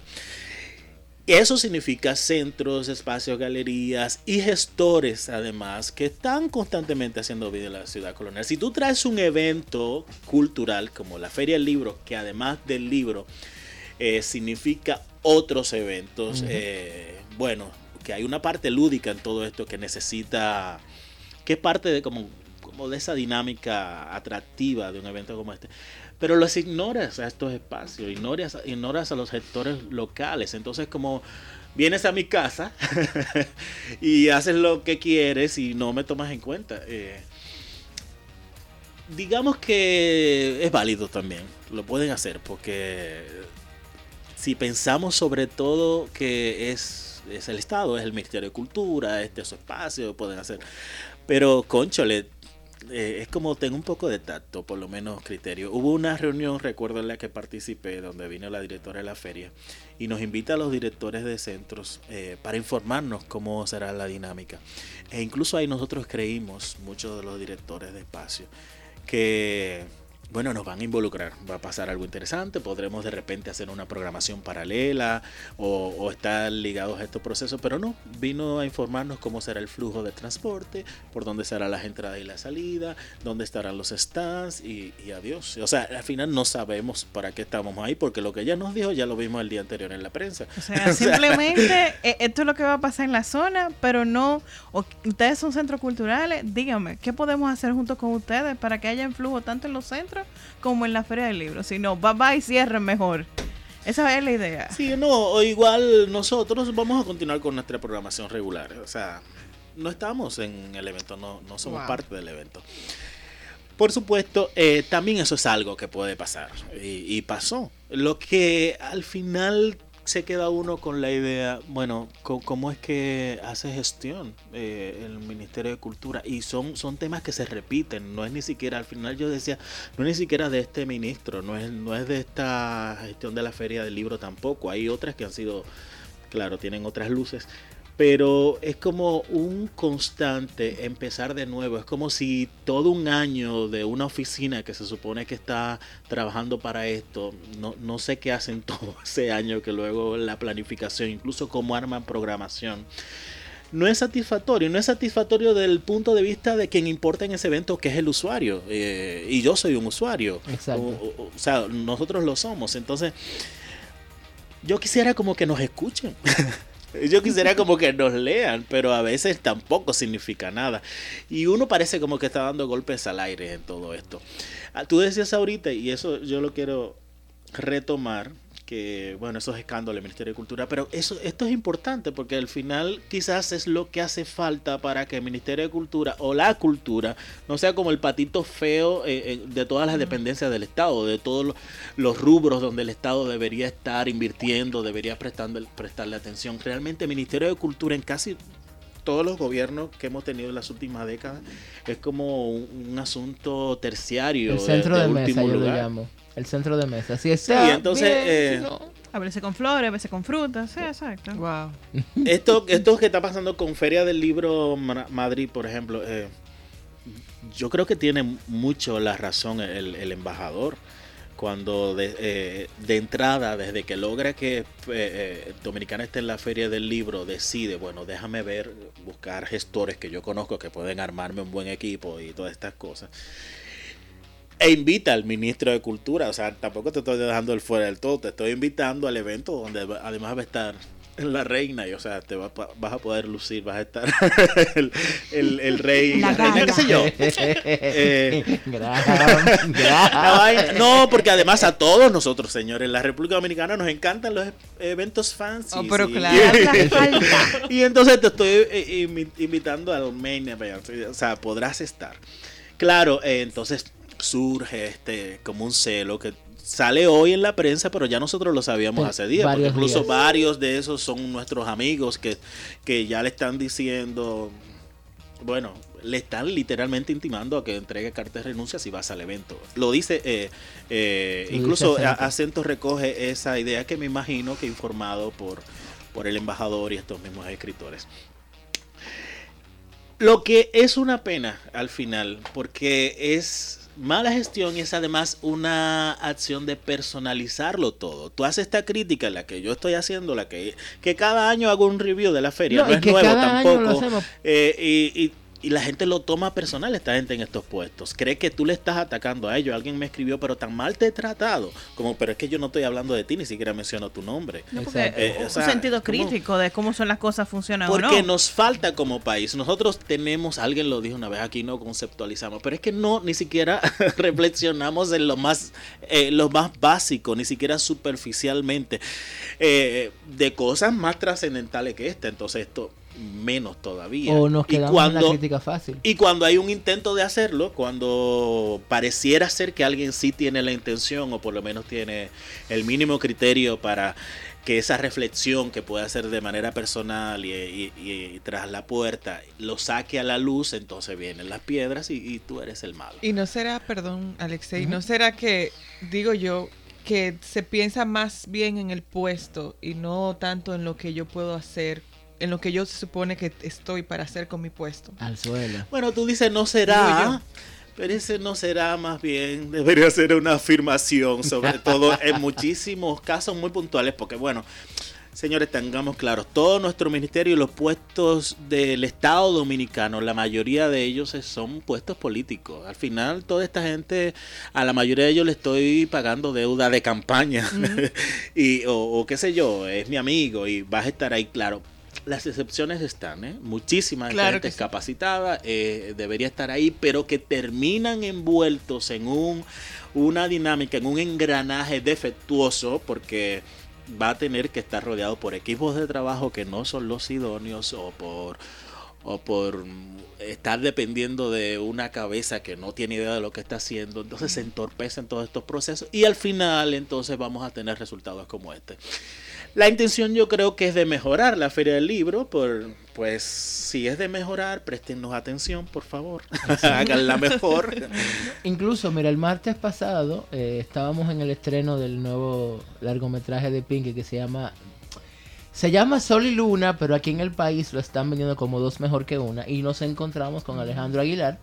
Eso significa centros, espacios, galerías y gestores, además, que están constantemente haciendo vida en la ciudad colonial. Si tú traes un evento cultural como la Feria del Libro, que además del libro eh, significa otros eventos, eh, bueno, que hay una parte lúdica en todo esto que necesita, que es parte de como, como de esa dinámica atractiva de un evento como este. Pero los ignoras a estos espacios, ignoras, ignoras a los sectores locales. Entonces, como vienes a mi casa y haces lo que quieres y no me tomas en cuenta. eh, digamos que es válido también, lo pueden hacer, porque si pensamos sobre todo que es, es el Estado, es el Ministerio de Cultura, este es su espacio, pueden hacer. Pero, conchole, eh, es como tengo un poco de tacto, por lo menos criterio. Hubo una reunión, recuerdo en la que participé, donde vino la directora de la feria y nos invita a los directores de centros eh, para informarnos cómo será la dinámica. E incluso ahí nosotros creímos, muchos de los directores de espacio, que bueno, nos van a involucrar, va a pasar algo interesante, podremos de repente hacer una programación paralela o, o estar ligados a estos procesos, pero no, vino a informarnos cómo será el flujo de transporte, por dónde será las entradas y la salida, dónde estarán los stands y, y adiós. O sea, al final no sabemos para qué estamos ahí, porque lo que ella nos dijo ya lo vimos el día anterior en la prensa. O sea, simplemente eh, esto es lo que va a pasar en la zona, pero no. o- ustedes son centros culturales, díganme, ¿qué podemos hacer junto con ustedes para que haya flujo tanto en los centros como en la Feria del Libro? Si no, bye bye, cierren mejor. Esa es la idea. Sí, no, o igual nosotros vamos a continuar con nuestra programación regular. O sea, no estamos en el evento, no, no somos Wow. parte del evento. Por supuesto, eh, también eso es algo que puede pasar. Y, y pasó. Lo que al final se queda uno con la idea, bueno, ¿cómo es que hace gestión eh, el Ministerio de Cultura? Y son, son temas que se repiten, no es ni siquiera, al final yo decía, no es ni siquiera de este ministro, no es, no es de esta gestión de la Feria del Libro tampoco, hay otras que han sido, claro, tienen otras luces, pero es como un constante empezar de nuevo. Es como si todo un año de una oficina que se supone que está trabajando para esto, no, no sé qué hacen todo ese año, que luego la planificación, incluso cómo arman programación. No es satisfactorio, no es satisfactorio desde el punto de vista de quien importa en ese evento, que es el usuario. eh, y yo soy un usuario. Exacto. O- o- o sea, nosotros lo somos. Entonces, yo quisiera como que nos escuchen. Yo quisiera como que nos lean, pero a veces tampoco significa nada. Y uno parece como que está dando golpes al aire en todo esto. Ah, Tú decías ahorita, y eso yo lo quiero retomar, que bueno, esos escándalos del Ministerio de Cultura, pero eso, esto es importante porque al final quizás es lo que hace falta para que el Ministerio de Cultura o la cultura no sea como el patito feo eh, eh, de todas las dependencias del Estado, de todos los, los rubros donde el Estado debería estar invirtiendo, debería prestando, prestarle atención. Realmente el Ministerio de Cultura en casi todos los gobiernos que hemos tenido en las últimas décadas es como un, un asunto terciario. El centro de, mesa, último yo lo lugar. llamo. El centro de mesa. Si Sí, está entonces, bien, eh, si no. A veces con flores, a veces con frutas. Sí, exacto. Wow. Esto, esto que está pasando con Feria del Libro Ma- Madrid, por ejemplo, eh, yo creo que tiene mucho la razón el, el embajador cuando de, eh, de entrada, desde que logra que eh, eh, Dominicana esté en la Feria del Libro, decide, bueno, déjame ver, buscar gestores que yo conozco que pueden armarme un buen equipo y todas estas cosas. E invita al ministro de Cultura, o sea, tampoco te estoy dejando el fuera del todo, te estoy invitando al evento donde va- además va a estar la reina y o sea, te va, pa- vas a poder lucir, vas a estar el, el- el rey, La la reina, qué sé yo. Eh, Gran, No, porque además a todos nosotros, señores, en la República Dominicana nos encantan los eventos fancy. Oh, pero y- claro. Y entonces te estoy eh, invi- invitando a Armenia, vaya, o sea, podrás estar. Claro, eh, entonces surge este como un celo que sale hoy en la prensa, pero ya nosotros lo sabíamos Sí, hace días, porque incluso días. varios de esos son nuestros amigos que, que ya le están diciendo, bueno, le están literalmente intimando a que entregue carta de renuncia si vas al evento. Lo dice, eh, eh, incluso dice. Acento recoge esa idea que me imagino que informado por, por el embajador y estos mismos escritores. Lo que es una pena al final, porque es mala gestión y es además una acción de personalizarlo todo. Tú haces esta crítica, la que yo estoy haciendo, la que, que cada año hago un review de la feria, no, No, es nuevo tampoco. Eh, y, y- y la gente lo toma personal, esta gente en estos puestos. Cree que tú le estás atacando a ellos. Alguien me escribió, pero tan mal te he tratado. Como, pero es que yo no estoy hablando de ti, ni siquiera menciono tu nombre. No, porque. Eh, o un sentido ¿cómo? crítico de cómo son las cosas funcionan o Porque no. nos falta como país. Nosotros tenemos, alguien lo dijo una vez aquí, no conceptualizamos, pero es que no, ni siquiera reflexionamos en lo más, eh, lo más básico, ni siquiera superficialmente, eh, de cosas más trascendentales que esta. Entonces esto menos todavía. O nos y quedamos en la cuando crítica fácil. y cuando hay un intento de hacerlo, cuando pareciera ser que alguien sí tiene la intención o por lo menos tiene el mínimo criterio para que esa reflexión que puede hacer de manera personal y, y- y- y tras la puerta lo saque a la luz, entonces vienen las piedras y, y tú eres el malo. Y no será, perdón, Alexei, no será que, digo yo, que se piensa más bien en el puesto y no tanto en lo que yo puedo hacer, en lo que yo se supone que estoy para hacer con mi puesto. Al suelo. Bueno, tú dices no será, pero ese no será más bien, debería ser una afirmación, sobre todo en muchísimos casos muy puntuales, porque bueno, señores, tengamos claros, todo nuestro ministerio y los puestos del Estado dominicano, la mayoría de ellos son puestos políticos. Al final, toda esta gente, a la mayoría de ellos le estoy pagando deuda de campaña, y, o, o qué sé yo, es mi amigo y vas a estar ahí, claro. Las excepciones están, ¿eh? Muchísimas Claro gente sí. capacitada eh, debería estar ahí, pero que terminan envueltos en un, una dinámica, en un engranaje defectuoso, porque va a tener que estar rodeado por equipos de trabajo que no son los idóneos o por o por estar dependiendo de una cabeza que no tiene idea de lo que está haciendo, entonces se entorpecen todos estos procesos y al final entonces vamos a tener resultados como este. La intención yo creo que es de mejorar la feria del libro, por, pues si es de mejorar, préstenos atención, por favor, háganla mejor. Incluso, mira, el martes pasado eh, estábamos en el estreno del nuevo largometraje de Pinky que se llama. Se llama Sol y Luna, pero aquí en el país lo están vendiendo como dos mejor que una. Y nos encontramos con Alejandro Aguilar,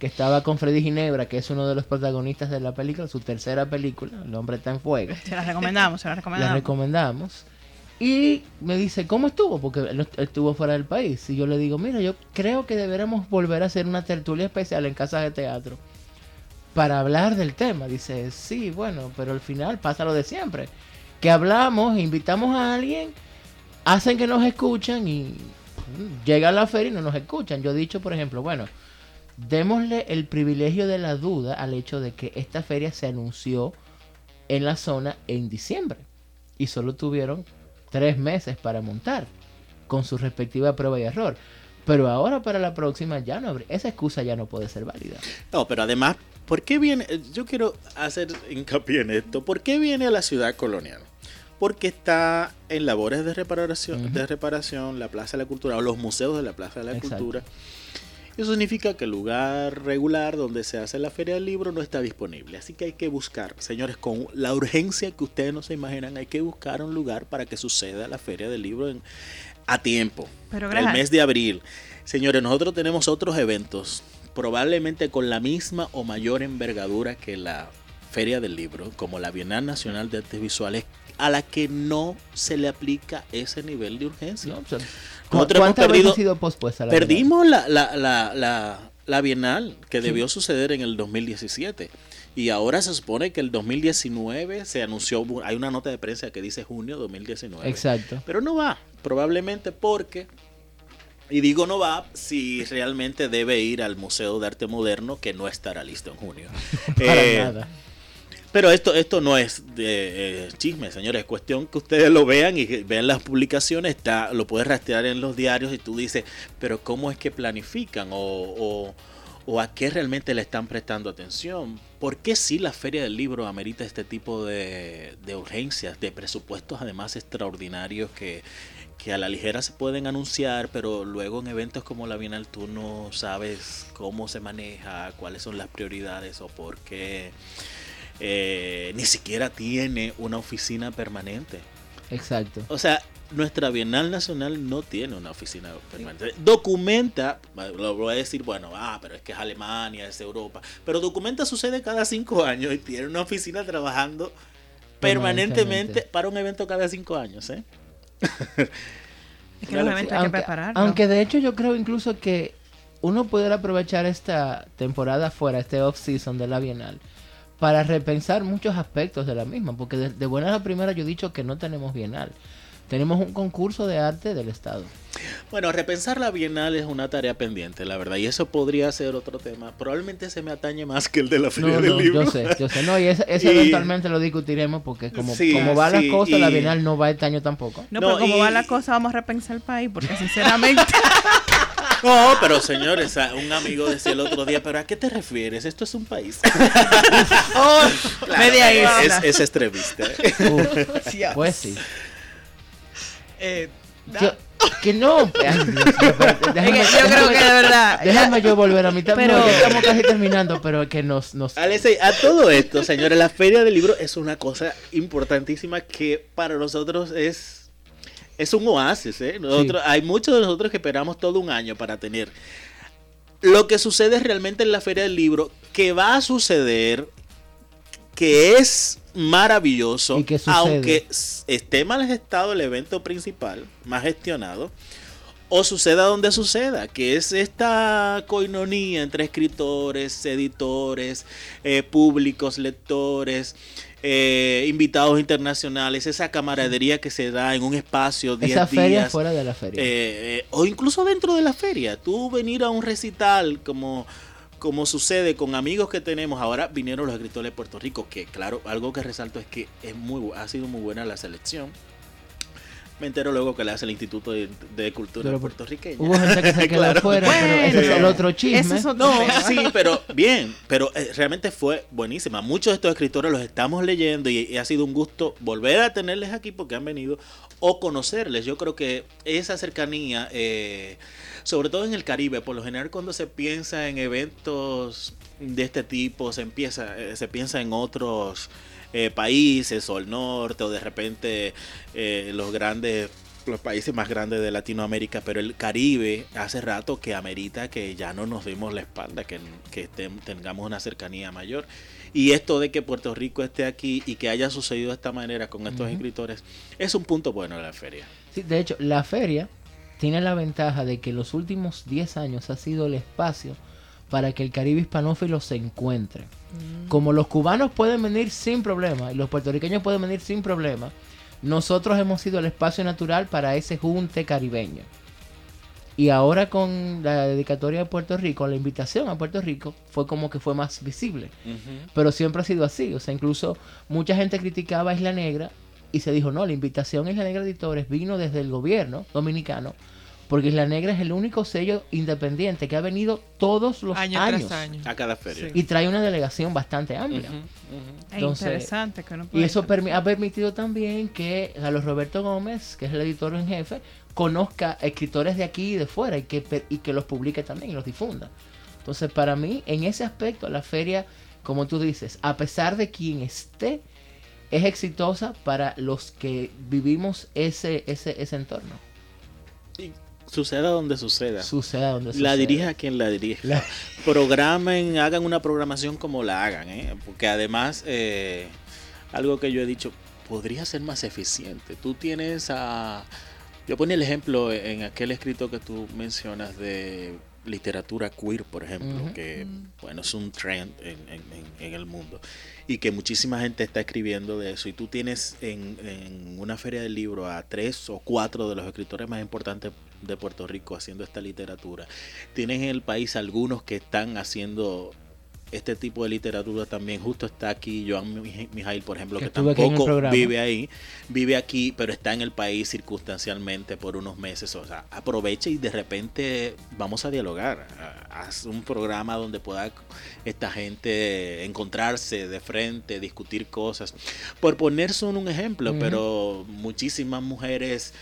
que estaba con Freddy Ginebra, que es uno de los protagonistas de la película, su tercera película, El hombre está en fuego. Se las recomendamos, se las La recomendamos. recomendamos. Y me dice, ¿cómo estuvo? Porque no- estuvo fuera del país. Y yo le digo, mira, yo creo que deberíamos volver a hacer una tertulia especial en casas de teatro para hablar del tema. Dice, sí, bueno, pero al final pasa lo de siempre. Que hablamos, invitamos a alguien hacen que nos escuchan y mm, llegan a la feria y no nos escuchan. Yo he dicho, por ejemplo, bueno, démosle el privilegio de la duda al hecho de que esta feria se anunció en la zona en diciembre y solo tuvieron tres meses para montar con su respectiva prueba y error. Pero ahora para la próxima ya no esa excusa ya no puede ser válida. No, pero además, ¿por qué viene? eh, Yo quiero hacer hincapié en esto. ¿Por qué viene a la ciudad colonial? Porque está en labores de reparación, de reparación, la Plaza de la Cultura o los museos de la Plaza de la Exacto. Cultura. Eso significa que el lugar regular donde se hace la Feria del Libro no está disponible. Así que hay que buscar, señores, con la urgencia que ustedes no se imaginan, hay que buscar un lugar para que suceda la Feria del Libro en- a tiempo. Pero el mes de abril. Señores, nosotros tenemos otros eventos, probablemente con la misma o mayor envergadura que la Feria del Libro, como la Bienal Nacional de Artes Visuales, a la que no se le aplica ese nivel de urgencia. ¿no? O sea, ¿cu- Nosotros hemos ¿Cuántas veces perdido- ha sido pospuesta la Perdimos la, la, la, la, la Bienal que debió suceder en el 2017. Y ahora se supone que el 2019 se anunció, hay una nota de prensa que dice junio 2019. Exacto. Pero no va, probablemente porque, y digo no va si realmente debe ir al Museo de Arte Moderno que no estará listo en junio. Para Eh, nada. Pero esto, esto no es de eh, chisme, señores. Es cuestión que ustedes lo vean y vean las publicaciones. Está, lo puedes rastrear en los diarios y tú dices, pero ¿cómo es que planifican? O, o- o a qué realmente le están prestando atención? ¿Por qué sí la Feria del Libro amerita este tipo de, de urgencias, de presupuestos además extraordinarios que, que a la ligera se pueden anunciar, pero luego en eventos como la Bienal tú no sabes cómo se maneja, cuáles son las prioridades o por qué eh, ni siquiera tiene una oficina permanente. Exacto. O sea, nuestra Bienal Nacional no tiene una oficina permanente. Documenta, lo voy a decir, bueno, ah, pero es que es Alemania, es Europa. Pero Documenta sucede cada cinco años y tiene una oficina trabajando permanentemente Permanentemente. para un evento cada cinco años, ¿eh? es que los eventos hay que aunque, prepararlo. aunque de hecho yo creo incluso que uno pudiera aprovechar esta temporada fuera, este off-season de la Bienal, para repensar muchos aspectos de la misma, porque de, de buenas a yo he dicho que no tenemos Bienal. Tenemos un concurso de arte del Estado. Bueno, repensar la Bienal es una tarea pendiente, la verdad, y eso podría ser otro tema. Probablemente se me atañe más que el de la Feria No, del no, Libro. yo sé, yo sé. No, y ese, ese Y- eventualmente lo discutiremos porque como, Sí, como va sí, la cosa, la Bienal no va este año tampoco. no, no, pero como y- va la cosa, vamos a repensar el país, porque sinceramente, No, pero señores, un amigo decía el otro día, pero ¿a qué te refieres? Esto es un país. oh, media es, isla. es extremista. ¿eh? Uf, pues sí. Eh, Yo- que no. Ay, Dios mío, espérate, Es déjame- que yo creo déjame- que de verdad. Déjame yo volver a mitad. Pero- no, estamos casi terminando, pero que nos. nos Alexei, a todo esto, señores, la Feria del Libro es una cosa importantísima que para nosotros es, es un oasis. ¿eh? Nosotros, Hay muchos de nosotros que esperamos todo un año para tener lo que sucede realmente en la Feria del Libro, que va a suceder, que es maravilloso, aunque esté mal gestado el evento principal, más gestionado, o suceda donde suceda, que es esta coinonía entre escritores, editores, eh, públicos, lectores, eh, invitados internacionales, esa camaradería que se da en un espacio 10 esa feria días. fuera de la feria. Eh, o incluso dentro de la feria. Tú venir a un recital como, como sucede con amigos que tenemos. Ahora vinieron los escritores de Puerto Rico, que claro, algo que resalto es que es muy, ha sido muy buena la selección. Me entero luego que le hace el Instituto de, de Cultura Pero puertorriqueña. Hubo gente que se quedó Claro. afuera, pero ese es el Bueno, otro chisme. ese es otro No, tema. sí, pero bien, pero eh, realmente fue buenísima. Muchos de estos escritores los estamos leyendo y, y ha sido un gusto volver a tenerles aquí porque han venido o conocerles. Yo creo que esa cercanía, eh, sobre todo en el Caribe, por lo general cuando se piensa en eventos de este tipo, se empieza, eh, se piensa en otros eh, países o el norte o de repente eh, los grandes los países más grandes de Latinoamérica, pero el Caribe hace rato que amerita que ya no nos demos la espalda, que, que tengamos una cercanía mayor. Y esto de que Puerto Rico esté aquí y que haya sucedido de esta manera con estos escritores es un punto bueno de la feria. Sí, de hecho, la feria tiene la ventaja de que los últimos 10 años ha sido el espacio para que el Caribe hispanófilo se encuentre. Como los cubanos pueden venir sin problema y los puertorriqueños pueden venir sin problema, nosotros hemos sido el espacio natural para ese junte caribeño. Y ahora con la dedicatoria de Puerto Rico, la invitación a Puerto Rico, fue como que fue más visible. Pero siempre ha sido así. O sea, incluso mucha gente criticaba a Isla Negra y se dijo, no, la invitación a Isla Negra Editores vino desde el gobierno dominicano, porque Isla Negra es el único sello independiente que ha venido todos los Año años. tras año. A cada feria. Sí. Y trae una delegación bastante amplia. Entonces, interesante que no Y eso permi- ha permitido también que Carlos Roberto Gómez, que es el editor en jefe, conozca escritores de aquí y de fuera y que, y que los publique también y los difunda. Entonces, para mí, en ese aspecto, la feria, como tú dices, a pesar de quien esté, es exitosa para los que vivimos ese, ese, ese entorno. Suceda donde suceda. Suceda donde La suceda. dirija quien la dirija. La- Programen, hagan una programación como la hagan, ¿eh? porque además, eh, algo que yo he dicho, podría ser más eficiente. Tú tienes a... Yo ponía el ejemplo en aquel escrito que tú mencionas de literatura queer, por ejemplo, que bueno, es un trend en, en- en- en el mundo y que muchísima gente está escribiendo de eso. Y tú tienes en, en una feria del libro a tres o cuatro de los escritores más importantes de Puerto Rico haciendo esta literatura. Tienes en el país algunos que están haciendo este tipo de literatura también. Justo está aquí Joan Mij- Mijail, por ejemplo, Que que, tampoco vive ahí, vive aquí, pero está en el país circunstancialmente por unos meses. O sea, aprovecha y de repente vamos a dialogar. Haz un programa donde pueda esta gente encontrarse de frente, discutir cosas. Por poner solo un ejemplo, pero muchísimas mujeres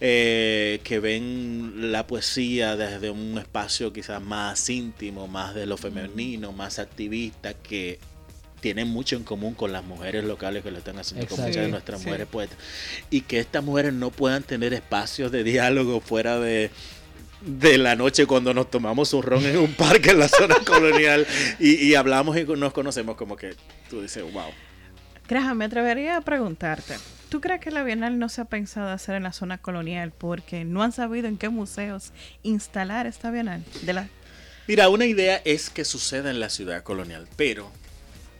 eh, que ven la poesía desde un espacio quizás más íntimo, más de lo femenino, más activista, que tienen mucho en común con las mujeres locales que lo están haciendo con muchas de nuestras sí. mujeres poetas. Y que estas mujeres no puedan tener espacios de diálogo fuera de de la noche cuando nos tomamos un ron en un parque en la zona colonial y, y hablamos y nos conocemos como que tú dices, wow. Graham, me atrevería a preguntarte, ¿tú crees que la Bienal no se ha pensado hacer en la zona colonial porque no han sabido en qué museos instalar esta Bienal? De la... Mira, una idea es que suceda en la ciudad colonial, pero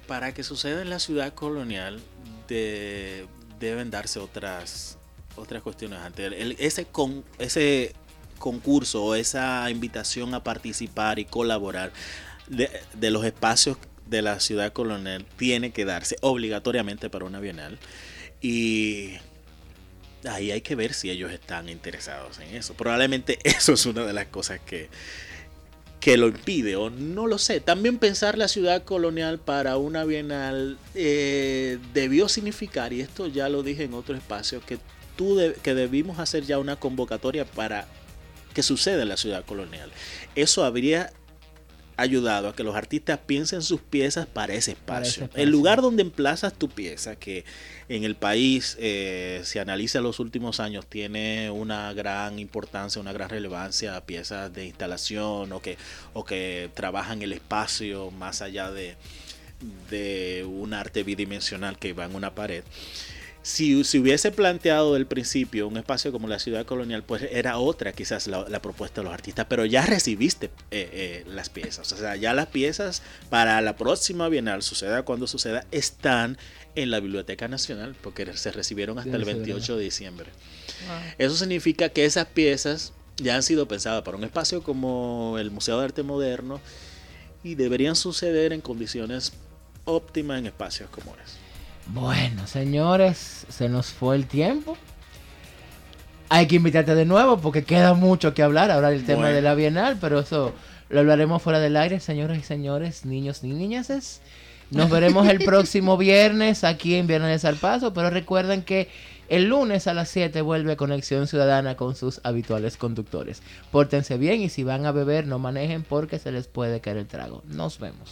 para que suceda en la ciudad colonial de- deben darse otras otras cuestiones antes. El- ese con ese concurso o esa invitación a participar y colaborar de, de los espacios de la ciudad colonial tiene que darse obligatoriamente para una bienal y ahí hay que ver si ellos están interesados en eso. Probablemente eso es una de las cosas que, que lo impide, o no lo sé. También pensar la ciudad colonial para una bienal eh, debió significar, y esto ya lo dije en otro espacio, que, tú que debimos hacer ya una convocatoria para que suceda en la ciudad colonial. Eso habría ayudado a que los artistas piensen sus piezas para ese Para ese espacio. El lugar donde emplazas tu pieza, que en el país, eh, si analiza los últimos años, tiene una gran importancia, una gran relevancia a piezas de instalación o que, o que trabajan el espacio más allá de, de un arte bidimensional que va en una pared. Si se hubiese planteado del principio un espacio como la ciudad colonial, pues era otra quizás la, la propuesta de los artistas, pero ya recibiste eh, eh, las piezas. O sea, ya las piezas para la próxima Bienal, suceda cuando suceda, están en la Biblioteca Nacional, porque se recibieron hasta Sí, el sí, 28 de diciembre. Eso significa que esas piezas ya han sido pensadas para un espacio como el Museo de Arte Moderno y deberían suceder en condiciones óptimas en espacios como ese. Bueno, señores, se nos fue el tiempo. Hay que invitarte de nuevo porque queda mucho que hablar ahora del tema Bueno. de la Bienal, pero eso lo hablaremos fuera del aire, señoras y señores, niños y niñas. Nos veremos el próximo viernes aquí en Viernes al Paso, pero recuerden que el lunes a las 7 vuelve Conexión Ciudadana con sus habituales conductores. Pórtense bien y si van a beber no manejen porque se les puede caer el trago. Nos vemos.